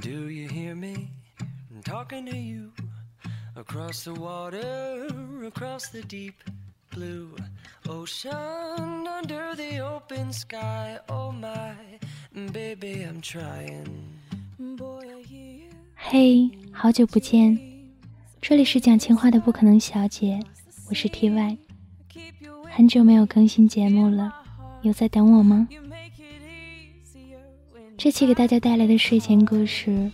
Do you hear me talking to you across the water, across the deep blue ocean, under the open sky? Oh my baby, I'm trying. Boy, I hear you. 嘿，好久不见，这里是讲情话的不可能小姐，我是 T Y，很久没有更新节目了，有在等我吗？这期给大家带来的睡前故事，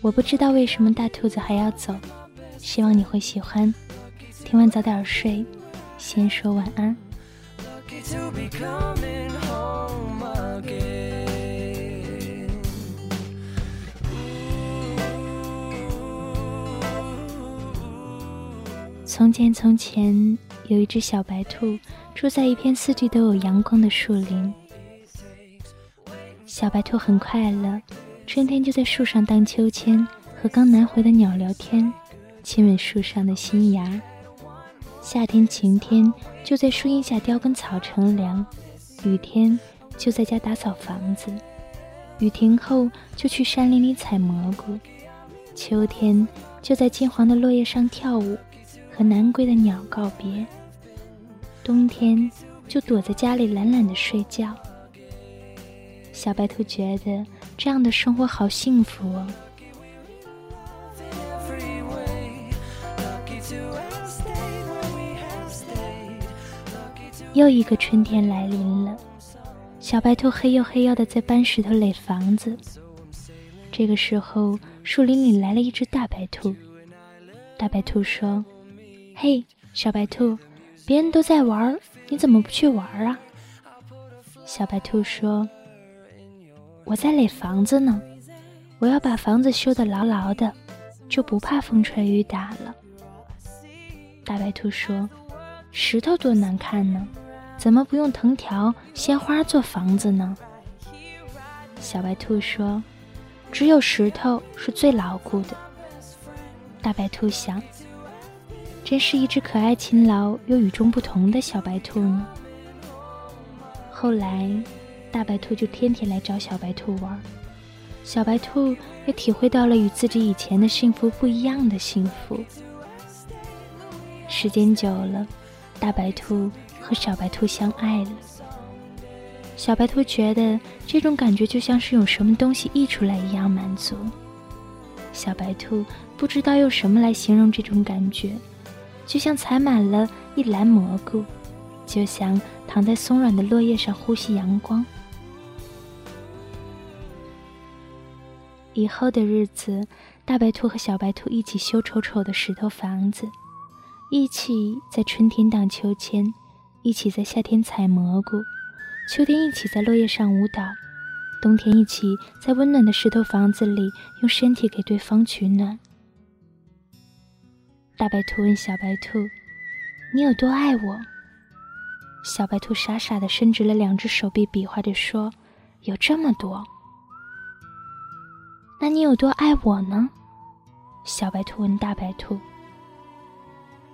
我不知道为什么大兔子还要走，希望你会喜欢。听完早点睡，先说晚安。从前，从前有一只小白兔，住在一片四季都有阳光的树林。小白兔很快乐，春天就在树上荡秋千，和刚南回的鸟聊天，亲吻树上的新芽；夏天晴天就在树荫下叼根草乘凉，雨天就在家打扫房子，雨停后就去山林里采蘑菇，秋天就在金黄的落叶上跳舞。和南归的鸟告别，冬天就躲在家里懒懒的睡觉。小白兔觉得这样的生活好幸福哦。又一个春天来临了，小白兔嘿呦嘿呦的在搬石头垒房子。这个时候，树林里来了一只大白兔。大白兔说：“嘿，小白兔，别人都在玩儿，你怎么不去玩儿啊？”小白兔说：“我在垒房子呢，我要把房子修得牢牢的，就不怕风吹雨打了。”大白兔说：“石头多难看呢，怎么不用藤条、鲜花做房子呢？”小白兔说：“只有石头是最牢固的。”大白兔想：“真是一只可爱、勤劳又与众不同的小白兔呢。”后来，大白兔就天天来找小白兔玩，小白兔也体会到了与自己以前的幸福不一样的幸福。时间久了，大白兔和小白兔相爱了。小白兔觉得这种感觉就像是有什么东西溢出来一样满足。小白兔不知道用什么来形容这种感觉，就像采满了一篮蘑菇，就像躺在松软的落叶上呼吸阳光。以后的日子，大白兔和小白兔一起修丑丑的石头房子，一起在春天荡秋千，一起在夏天采蘑菇，秋天一起在落叶上舞蹈，冬天一起在温暖的石头房子里用身体给对方取暖。大白兔问小白兔：“你有多爱我？”小白兔傻傻地伸直了两只手臂，比划着说：“有这么多。”那你有多爱我呢？小白兔问大白兔。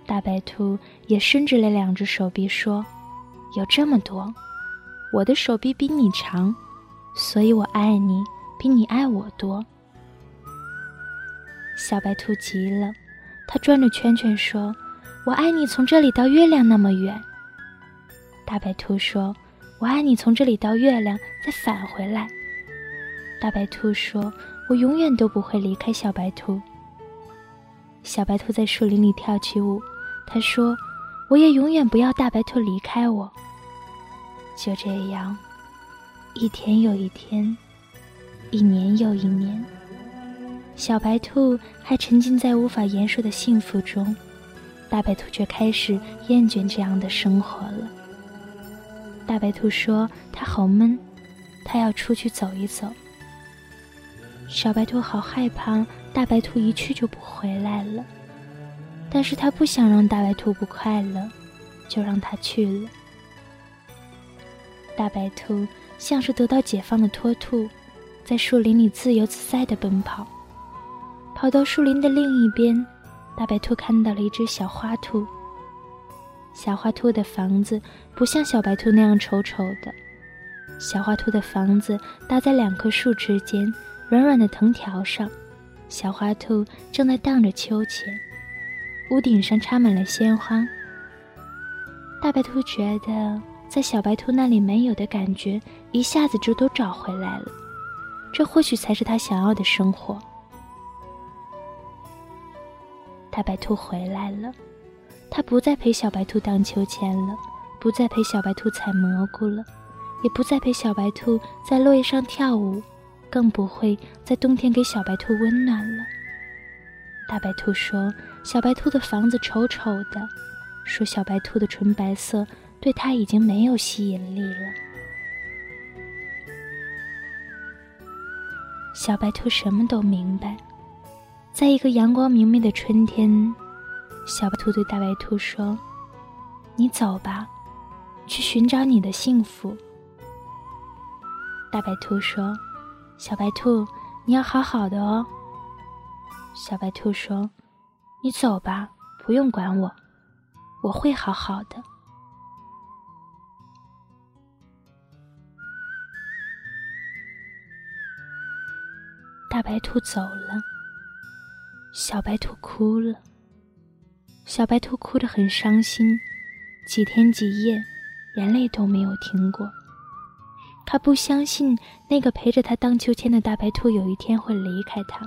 大白兔也伸直了两只手臂，说：“有这么多。我的手臂比你长，所以我爱你比你爱我多。”小白兔急了，它转着圈圈说：“我爱你从这里到月亮那么远。”大白兔说：“我爱你从这里到月亮，再返回来。”大白兔说：“我永远都不会离开小白兔。”小白兔在树林里跳起舞，它说：“我也永远不要大白兔离开我。”就这样，一天又一天，一年又一年，小白兔还沉浸在无法言说的幸福中，大白兔却开始厌倦这样的生活了。大白兔说：“它好闷，它要出去走一走。”小白兔好害怕，大白兔一去就不回来了。但是他不想让大白兔不快乐，就让它去了。大白兔像是得到解放的脱兔，在树林里自由自在地奔跑。跑到树林的另一边，大白兔看到了一只小花兔。小花兔的房子不像小白兔那样丑丑的，小花兔的房子搭在两棵树之间，软软的藤条上，小花兔正在荡着秋千。屋顶上插满了鲜花。大白兔觉得在小白兔那里没有的感觉，一下子就都找回来了。这或许才是他想要的生活。大白兔回来了，他不再陪小白兔荡秋千了，不再陪小白兔采蘑菇了，也不再陪小白兔在落叶上跳舞，更不会在冬天给小白兔温暖了。大白兔说：“小白兔的房子丑丑的。”说：“小白兔的纯白色对它已经没有吸引力了。”小白兔什么都明白。在一个阳光明媚的春天，小白兔对大白兔说：“你走吧，去寻找你的幸福。”大白兔说：“小白兔，你要好好的哦。”小白兔说：“你走吧，不用管我，我会好好的。”大白兔走了。小白兔哭了。小白兔哭得很伤心，几天几夜，眼泪都没有停过。他不相信那个陪着他荡秋千的大白兔有一天会离开他，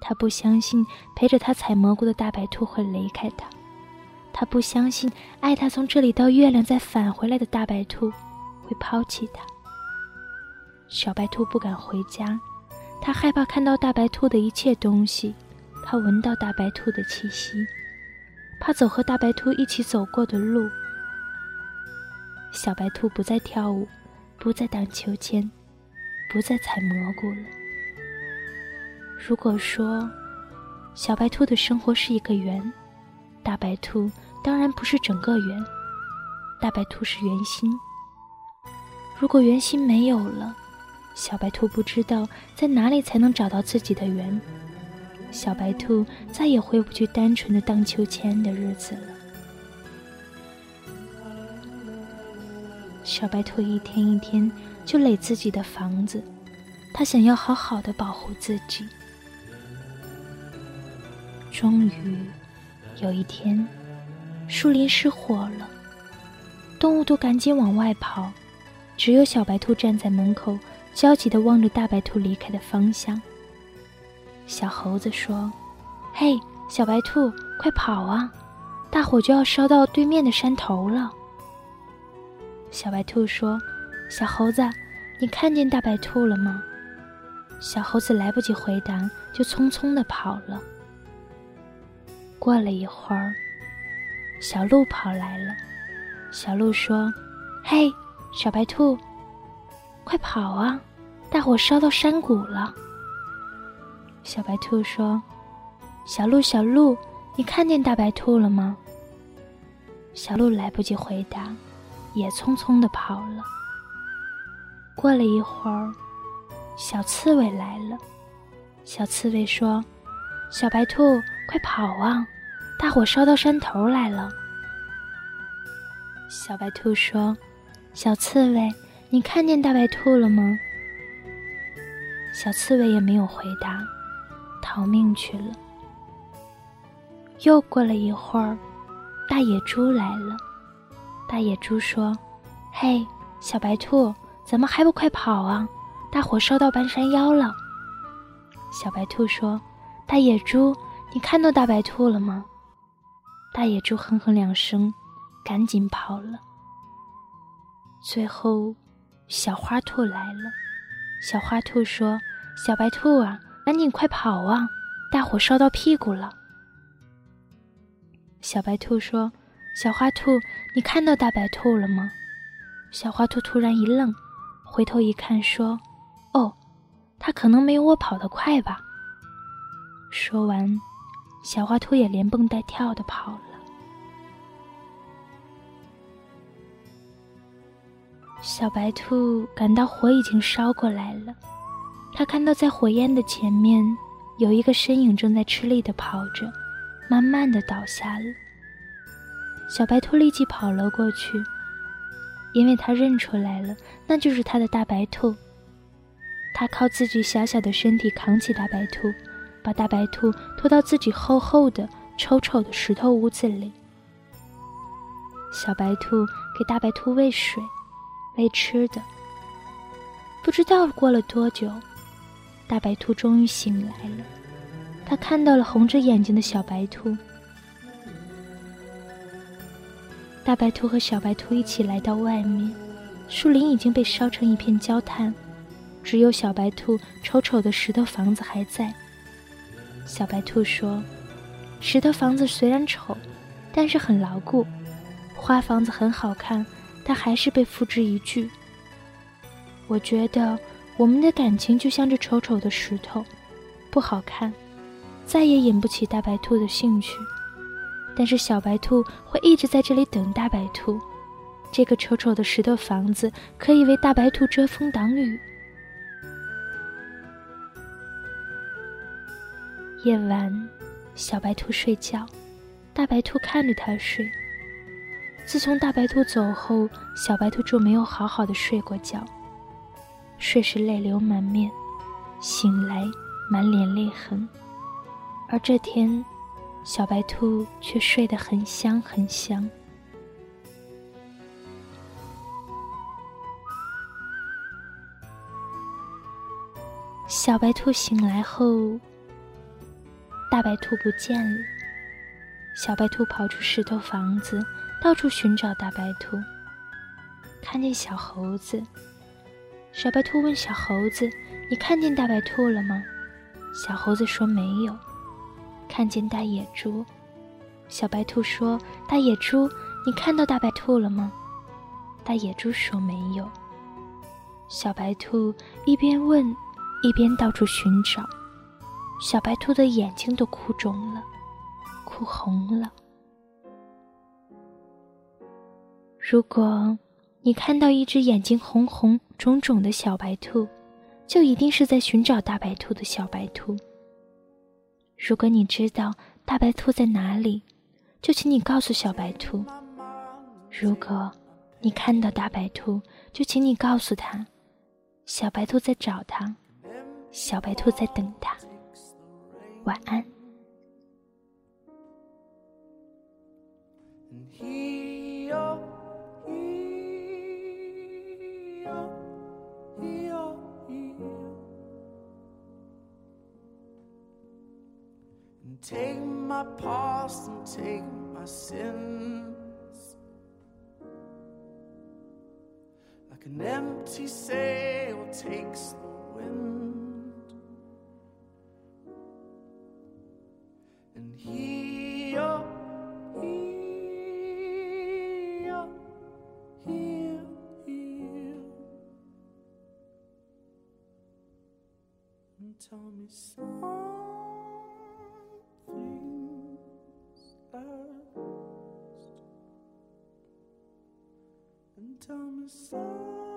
他不相信陪着他采蘑菇的大白兔会离开他，他不相信爱他从这里到月亮再返回来的大白兔会抛弃他。小白兔不敢回家，他害怕看到大白兔的一切东西。怕闻到大白兔的气息，怕走和大白兔一起走过的路。小白兔不再跳舞，不再荡秋千，不再采蘑菇了。如果说小白兔的生活是一个圆，大白兔当然不是整个圆，大白兔是圆心。如果圆心没有了，小白兔不知道在哪里才能找到自己的圆。小白兔再也回不去单纯的荡秋千的日子了。小白兔一天一天就垒自己的房子，它想要好好的保护自己。终于，有一天，树林失火了，动物都赶紧往外跑，只有小白兔站在门口，焦急的望着大白兔离开的方向。小猴子说：“嘿，小白兔，快跑啊！大火就要烧到对面的山头了。”小白兔说：“小猴子，你看见大白兔了吗？”小猴子来不及回答，就匆匆的跑了。过了一会儿，小鹿跑来了。小鹿说：“嘿，小白兔，快跑啊！大火烧到山谷了。”小白兔说：“小鹿，小鹿，你看见大白兔了吗？”小鹿来不及回答，也匆匆的跑了。过了一会儿，小刺猬来了。小刺猬说：“小白兔，快跑啊！大火烧到山头来了。”小白兔说：“小刺猬，你看见大白兔了吗？”小刺猬也没有回答。逃命去了。又过了一会儿，大野猪来了。大野猪说：“嘿，小白兔，怎么还不快跑啊？大火烧到半山腰了。”小白兔说：“大野猪，你看到大白兔了吗？”大野猪哼哼两声，赶紧跑了。最后，小花兔来了。小花兔说：“小白兔啊。”赶紧快跑啊！大火烧到屁股了。小白兔说：“小花兔，你看到大白兔了吗？”小花兔突然一愣，回头一看，说：“哦，它可能没有我跑得快吧。”说完，小花兔也连蹦带跳的跑了。小白兔感到火已经烧过来了。他看到在火焰的前面有一个身影正在吃力的跑着，慢慢的倒下了。小白兔立即跑了过去，因为他认出来了，那就是他的大白兔。他靠自己小小的身体扛起大白兔，把大白兔拖到自己厚厚的、丑丑的石头屋子里。小白兔给大白兔喂水，喂吃的。不知道过了多久，大白兔终于醒来了。他看到了红着眼睛的小白兔。大白兔和小白兔一起来到外面，树林已经被烧成一片焦炭，只有小白兔丑丑的石头房子还在。小白兔说：“石头房子虽然丑，但是很牢固；花房子很好看，但还是被付之一炬。”我觉得我们的感情就像这丑丑的石头，不好看，再也引不起大白兔的兴趣。但是小白兔会一直在这里等大白兔。这个丑丑的石头房子可以为大白兔遮风挡雨。夜晚，小白兔睡觉，大白兔看着它睡。自从大白兔走后，小白兔就没有好好的睡过觉。睡时泪流满面，醒来满脸泪痕。而这天，小白兔却睡得很香很香。小白兔醒来后，大白兔不见了。小白兔跑出石头房子，到处寻找大白兔。看见小猴子。小白兔问小猴子：“你看见大白兔了吗？”小猴子说：“没有。”看见大野猪，小白兔说：“大野猪，你看到大白兔了吗？”大野猪说：“没有。”小白兔一边问，一边到处寻找。小白兔的眼睛都哭肿了，哭红了。如果你看到一只眼睛红红肿肿的小白兔，就一定是在寻找大白兔的小白兔。如果你知道大白兔在哪里，就请你告诉小白兔。如果你看到大白兔，就请你告诉他，小白兔在找他，小白兔在等他。晚安。Take my past and take my sins. Like an empty sail takes the wind. and tell me so.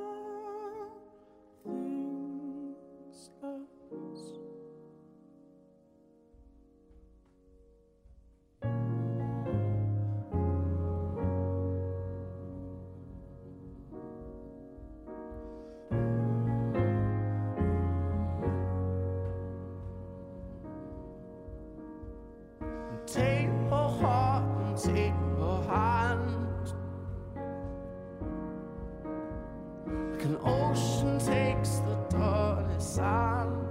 An ocean takes the dirty sand.